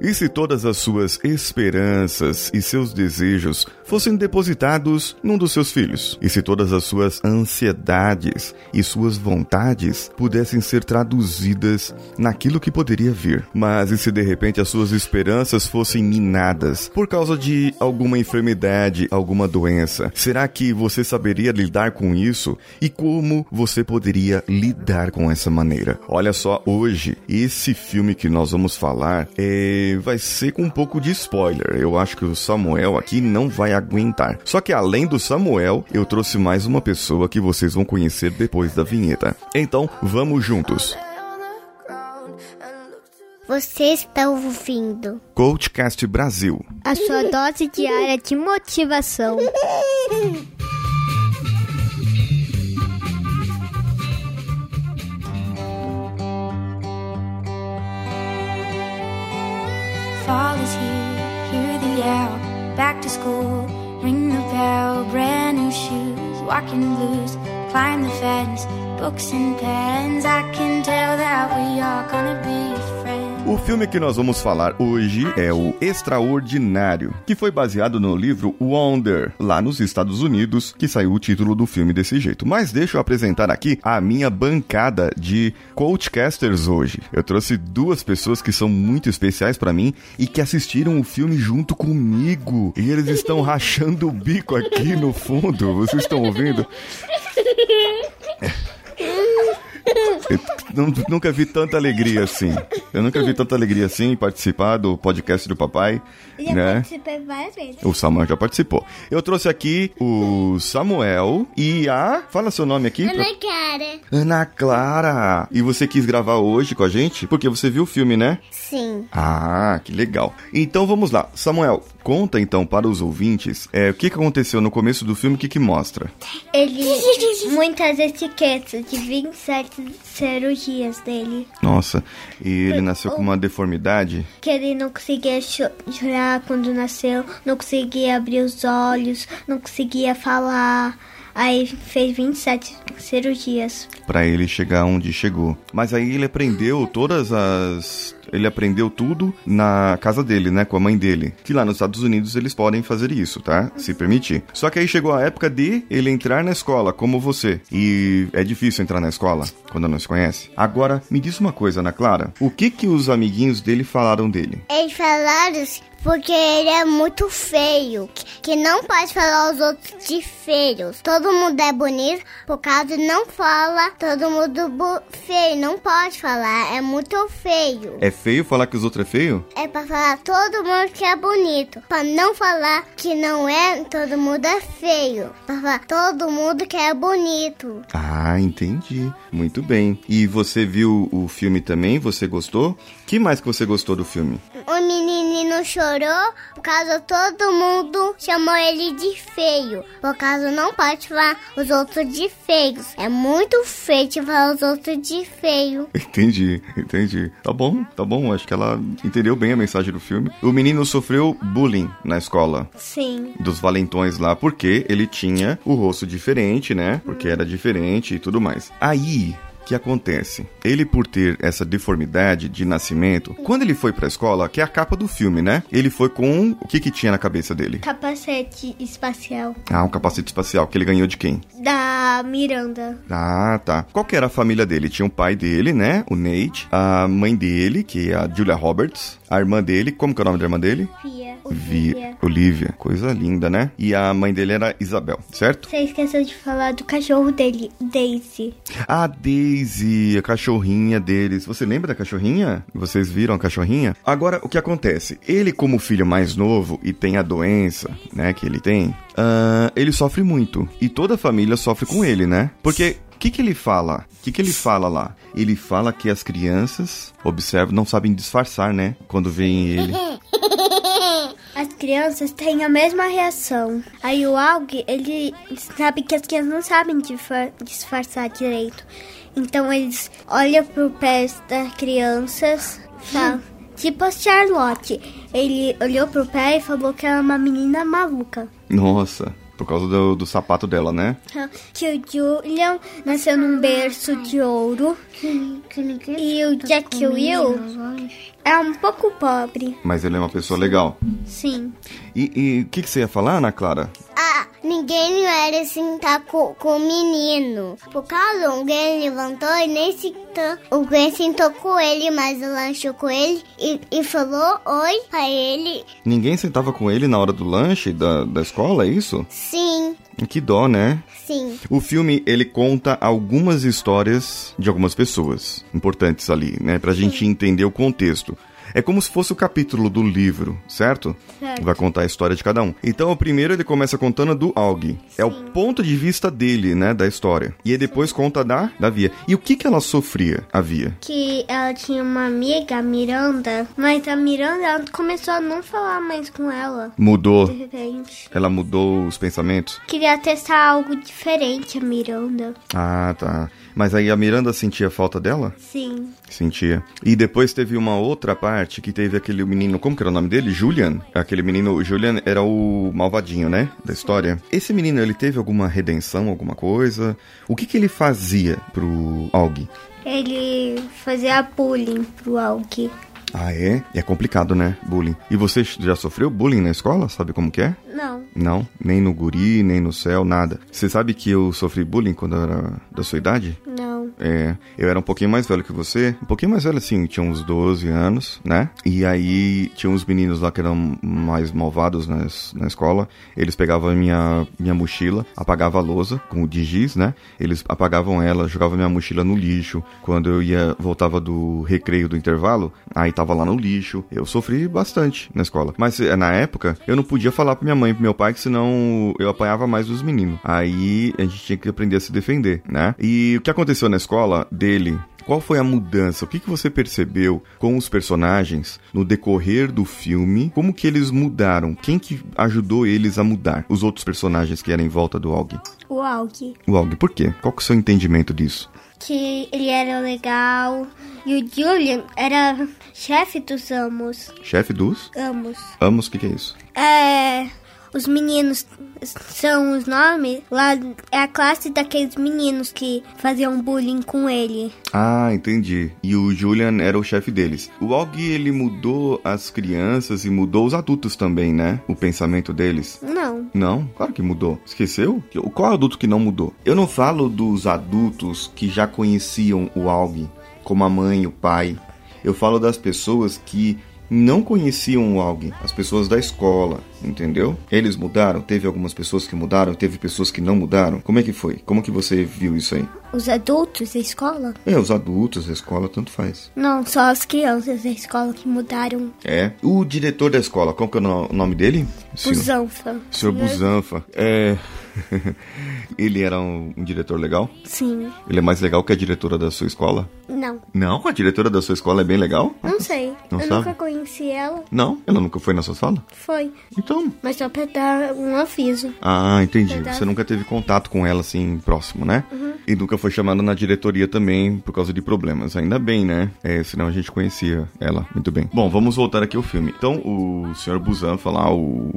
E se todas as suas esperanças e seus desejos fossem depositados num dos seus filhos? E se todas as suas ansiedades e suas vontades pudessem ser traduzidas naquilo que poderia vir? Mas e se de repente as suas esperanças fossem minadas por causa de alguma enfermidade, alguma doença? Será que você saberia lidar com isso? E como você poderia lidar com essa maneira? Olha só, hoje, esse filme que nós vamos falar é vai ser com um pouco de spoiler. Eu acho que o Samuel aqui não vai aguentar. Só que além do Samuel, eu trouxe mais uma pessoa que vocês vão conhecer depois da vinheta. Então, vamos juntos. Você está ouvindo Coachcast Brasil. A sua dose diária de motivação. walking blues, climb the fence, books and pens. I can tell that we are gonna be. O filme que nós vamos falar hoje é o Extraordinário, que foi baseado no livro Wonder, lá nos Estados Unidos, que saiu o título do filme desse jeito. Mas deixa eu apresentar aqui a minha bancada de coachcasters hoje. Eu trouxe duas pessoas que são muito especiais para mim e que assistiram o filme junto comigo. E eles estão rachando o bico aqui no fundo. Vocês estão ouvindo? Eu nunca vi tanta alegria assim. Eu nunca vi tanta alegria assim em participar do podcast do papai. Já né? participei várias vezes. O Samuel já participou. Eu trouxe aqui o Samuel e a. Fala seu nome aqui. pra- Ana Cara. Ana Clara. E você quis gravar hoje com a gente? Porque você viu o filme, né? Sim. Ah, que legal. Então vamos lá. Samuel, conta então para os ouvintes é, o que, que aconteceu no começo do filme, o que, que mostra. Ele muitas etiquetas de 27 cirurgias dele. Nossa, e ele nasceu com uma deformidade. Que ele não conseguia cho- chorar quando nasceu, não conseguia abrir os olhos, não conseguia falar. Aí fez 27 cirurgias. Pra ele chegar onde chegou. Mas aí ele aprendeu todas as. Ele aprendeu tudo na casa dele, né? Com a mãe dele. Que lá nos Estados Unidos eles podem fazer isso, tá? Se permitir. Só que aí chegou a época de ele entrar na escola, como você. E é difícil entrar na escola quando não se conhece. Agora, me diz uma coisa, Ana Clara. O que que os amiguinhos dele falaram dele? Eles falaram porque ele é muito feio, que não pode falar os outros de feios. Todo mundo é bonito, por causa não fala, todo mundo feio, não pode falar, é muito feio. É feio falar que os outros é feio? É pra falar todo mundo que é bonito, pra não falar que não é, todo mundo é feio. Pra falar todo mundo que é bonito. Ah, entendi. Muito bem. E você viu o filme também? Você gostou? Que mais que você gostou do filme? O menininho chorou por causa todo mundo chamou ele de feio. Por causa não pode falar os outros de feios. É muito feio de falar os outros de feio. Entendi, entendi. Tá bom, tá bom. Acho que ela entendeu bem a mensagem do filme. O menino sofreu bullying na escola. Sim. Dos valentões lá, porque ele tinha o rosto diferente, né? Porque era diferente e tudo mais. Aí. O que acontece? Ele, por ter essa deformidade de nascimento, quando ele foi pra escola, que é a capa do filme, né? Ele foi com. O que que tinha na cabeça dele? Capacete espacial Ah, um capacete espacial que ele ganhou de quem? da Miranda. Ah, tá. Qual que era a família dele? Tinha o pai dele, né? O Nate. A mãe dele, que é a Julia Roberts. A irmã dele, como que é o nome da irmã dele? Fia. Vi Olivia. Coisa linda, né? E a mãe dele era Isabel, certo? Você esqueceu de falar do cachorro dele, Daisy. A Daisy, a cachorrinha deles. Você lembra da cachorrinha? Vocês viram a cachorrinha? Agora, o que acontece? Ele, como filho mais novo e tem a doença, né, que ele tem, ah, ele sofre muito. E toda a família sofre com ele, né? Porque o que, que ele fala? O que, que ele fala lá? Ele fala que as crianças, observam, não sabem disfarçar, né? Quando veem ele. As crianças têm a mesma reação. Aí o Aug, ele sabe que as crianças não sabem disfa- disfarçar direito. Então eles olham pro pé das crianças, tá? Tipo a Charlotte. Ele olhou pro pé e falou que era uma menina maluca. Nossa. Por causa do, do sapato dela, né? Que o Julian nasceu num berço de ouro. E o Jack Will é um pouco pobre. Mas ele é uma pessoa legal. Sim. E e o que, que você ia falar, Ana Clara? Ah, ninguém merece sentar com, com o menino. Por causa, o Gwen levantou e nem sentou. O Gwen sentou com ele, mas lanchou com ele e, e falou oi pra ele. Ninguém sentava com ele na hora do lanche da, da escola, é isso? Sim, Que dó, né? sim. O filme, ele conta algumas histórias de algumas pessoas importantes ali, né? Pra gente entender o contexto. É como se fosse o capítulo do livro, certo? Certo. Vai contar a história de cada um. Então, o primeiro ele começa contando do Aug. É o ponto de vista dele, né, da história. E aí depois conta da, da Via. E o que que ela sofria, a Via? Que ela tinha uma amiga, a Miranda, mas a Miranda ela começou a não falar mais com ela. Mudou. De repente. Ela mudou os pensamentos? Queria testar algo diferente, a Miranda. Ah, tá. Mas aí a Miranda sentia falta dela? Sim. Sentia. E depois teve uma outra parte que teve aquele menino, como que era o nome dele? Julian. Aquele menino, Julian era o malvadinho, né? Da história. Esse menino, ele teve alguma redenção, alguma coisa? O que que ele fazia pro Aug? Ele fazia bullying pro Alki. Ah, é? É complicado, né? Bullying. E você já sofreu bullying na escola? Sabe como que é? Não. Não, nem no guri, nem no céu, nada. Você sabe que eu sofri bullying quando eu era da sua idade? Não. É, eu era um pouquinho mais velho que você, um pouquinho mais velho assim, tinha uns 12 anos, né? E aí tinha uns meninos lá que eram mais malvados na, na escola, eles pegavam minha, minha mochila, apagavam a lousa com o de giz, né? Eles apagavam ela, jogavam minha mochila no lixo. Quando eu ia, voltava do recreio do intervalo, aí tava lá no lixo. Eu sofri bastante na escola. Mas eh, na época, eu não podia falar pra minha mãe e pro meu pai que senão eu apanhava mais dos meninos. Aí a gente tinha que aprender a se defender, né? E o que aconteceu na escola dele qual foi a mudança? O que, que você percebeu com os personagens no decorrer do filme? Como que eles mudaram? Quem que ajudou eles a mudar? Os outros personagens que eram em volta do Aug. O Alki. O Aug, por quê? Qual que é o seu entendimento disso? Que ele era legal. E o Julian era chefe dos Amos. Chefe dos Amos. Amos, o que, que é isso? É. Os meninos são os nomes. Lá é a classe daqueles meninos que faziam bullying com ele. Ah, entendi. E o Julian era o chefe deles. O Aug, ele mudou as crianças e mudou os adultos também, né? O pensamento deles. Não. Não, claro que mudou. Esqueceu? Que- Qual adulto que não mudou? Eu não falo dos adultos que já conheciam o Aug, como a mãe e o pai. Eu falo das pessoas que não conheciam o Aug, as pessoas da escola, entendeu? Eles mudaram, teve algumas pessoas que mudaram, teve pessoas que não mudaram. Como é que foi? Como que você viu isso aí? Os adultos da escola? É, os adultos, a escola, tanto faz. Não, só as crianças da escola que mudaram. É. O diretor da escola, qual que é o no- nome dele? Busanfa. Senhor Busanfa. É. Ele era um, um diretor legal? Sim. Ele é mais legal que a diretora da sua escola? Não. Não, a diretora da sua escola é bem legal? Não sei. Não eu sabe? nunca conheci ela. Não, ela nunca foi na sua sala? Foi. Então. Mas só pra dar um aviso. Ah, entendi. Verdade. Você nunca teve contato com ela assim próximo, né? E nunca foi chamada na diretoria também por causa de problemas. Ainda bem, né? É, senão a gente conhecia ela muito bem. Bom, vamos voltar aqui ao filme. Então, o Sr. Busanfa lá, o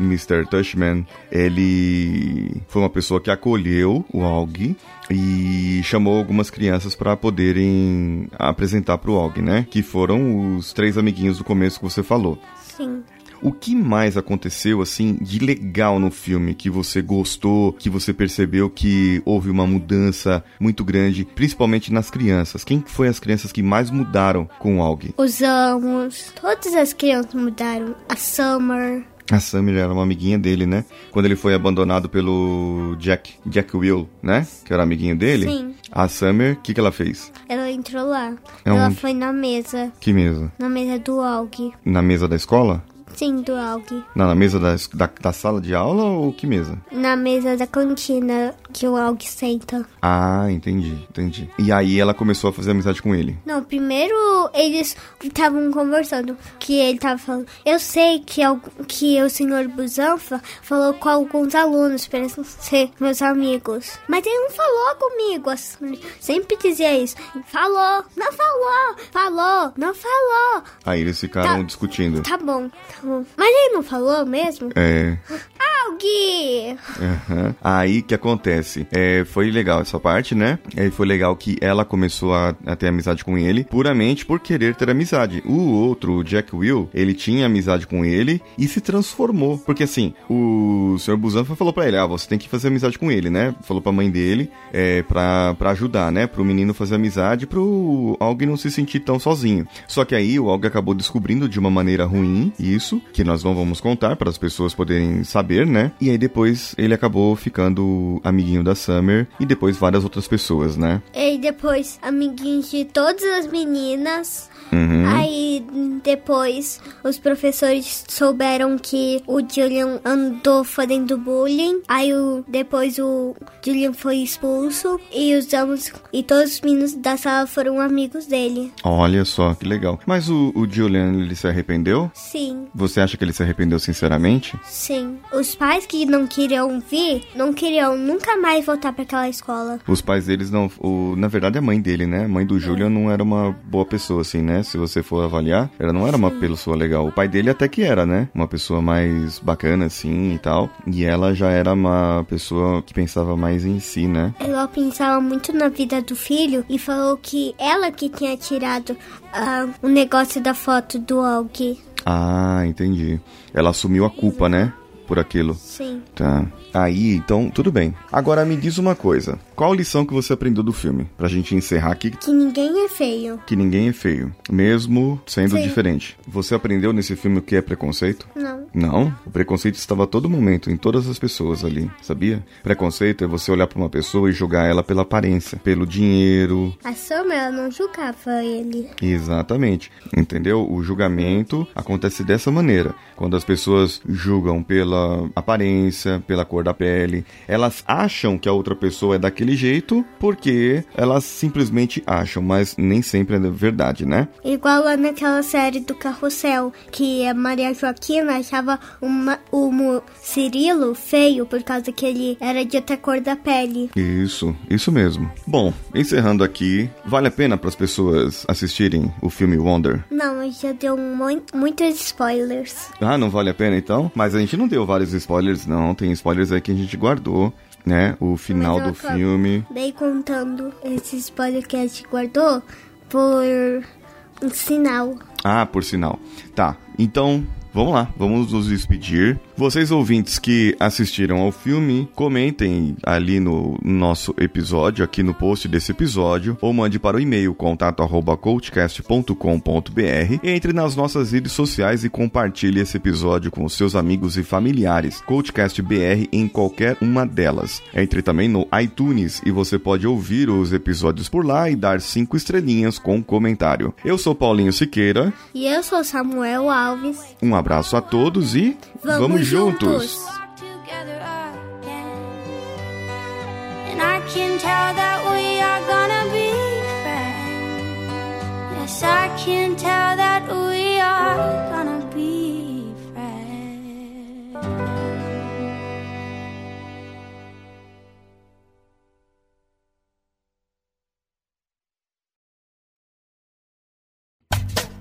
Mr. Tushman, ele foi uma pessoa que acolheu o Aug e chamou algumas crianças para poderem apresentar pro Aug, né? Que foram os três amiguinhos do começo que você falou. Sim. O que mais aconteceu, assim, de legal no filme que você gostou, que você percebeu que houve uma mudança muito grande, principalmente nas crianças? Quem foi as crianças que mais mudaram com o Aug? Os amos. Todas as crianças mudaram. A Summer. A Sammy era uma amiguinha dele, né? Quando ele foi abandonado pelo Jack, Jack Will, né? Que era amiguinho dele. Sim. A Summer, o que, que ela fez? Ela entrou lá. É ela foi na mesa. Que mesa? Na mesa do Aug. Na mesa da escola? Sim, do Aug. Não, na mesa da, da, da sala de aula ou que mesa? Na mesa da cantina que o Aug senta. Ah, entendi, entendi. E aí ela começou a fazer amizade com ele. Não, primeiro eles estavam conversando. Que ele tava falando. Eu sei que, que o senhor Busanfa falou com alguns alunos para ser meus amigos. Mas ele não falou comigo. assim, Sempre dizia isso. Falou, não falou, falou, não falou. Aí eles ficaram Tá. discutindo. Tá bom, tá bom. Mas ele não falou mesmo? É. Uhum. Aí que acontece? É, foi legal essa parte, né? Aí foi legal que ela começou a, a, ter amizade com ele puramente por querer ter amizade. O outro, o Jack Will, ele tinha amizade com ele e se transformou. Porque assim, o Sr. Busan falou para ele: ah, você tem que fazer amizade com ele, né? Falou pra mãe dele é, pra, pra ajudar, né? Pro menino fazer amizade, pro Aug não se sentir tão sozinho. Só que aí o Aug acabou descobrindo de uma maneira ruim isso, que nós não vamos contar para as pessoas poderem saber, né? E aí depois ele acabou ficando amiguinho da Summer e depois várias outras pessoas, né? E depois amiguinhos de todas as meninas. Uhum. Aí depois os professores souberam que o Julian andou fazendo bullying. Aí o, depois o Julian foi expulso e os ambos e todos os meninos da sala foram amigos dele. Olha só, que legal. Mas o, o Julian, ele se arrependeu? Sim. Você acha que ele se arrependeu sinceramente? Sim. Os pais que não queriam vir, não queriam nunca mais voltar para aquela escola. Os pais deles não. O, na verdade, a mãe dele, né? A mãe do Julian não era uma boa pessoa, assim, né? Se você for avaliar, ela não era uma pessoa legal. O pai dele até que era, né? Uma pessoa mais bacana, assim e tal. E ela já era uma pessoa que pensava mais em si, né? Ela pensava muito na vida do filho e falou que ela que tinha tirado uh, o negócio da foto do Aug. Ah, entendi. Ela assumiu a culpa, né? Por aquilo. Sim. Tá. Aí, então, tudo bem. Agora me diz uma coisa. Qual lição que você aprendeu do filme? Pra gente encerrar aqui. Que ninguém é feio. Que ninguém é feio. Mesmo sendo Sim. diferente. Você aprendeu nesse filme o que é preconceito? Não. Não. O preconceito estava a todo momento, em todas as pessoas ali, sabia? Preconceito é você olhar pra uma pessoa e julgar ela pela aparência, pelo dinheiro. A Summer, ela não julgava ele. Exatamente. Entendeu? O julgamento acontece dessa maneira. Quando as pessoas julgam pela aparência, pela cor da pele, elas acham que a outra pessoa é daquele jeito porque elas simplesmente acham, mas nem sempre é verdade, né? Igual lá naquela série do Carrossel, que a Maria Joaquina achava uma, o Cirilo feio por causa que ele era de outra cor da pele. Isso, isso mesmo. Bom, encerrando aqui, vale a pena para as pessoas assistirem o filme Wonder? Não, já deu mui- muitos spoilers. Ah, não vale a pena então? Mas a gente não deu vários spoilers, não. Tem spoilers aí que a gente guardou, né? O final do filme. Dei contando esse spoiler que a gente guardou por um sinal. Ah, por sinal. Tá, então vamos lá, vamos nos despedir. Vocês ouvintes que assistiram ao filme, comentem ali no nosso episódio, aqui no post desse episódio, ou mande para o e-mail contato@coachcast.com.br. Entre nas nossas redes sociais e compartilhe esse episódio com os seus amigos e familiares. Coachcast BR em qualquer uma delas. Entre também no iTunes e você pode ouvir os episódios por lá e dar cinco estrelinhas com comentário. Eu sou Paulinho Siqueira. E eu sou Samuel Alves. Um abraço a todos e Vamos juntos. juntos. together again. And I can tell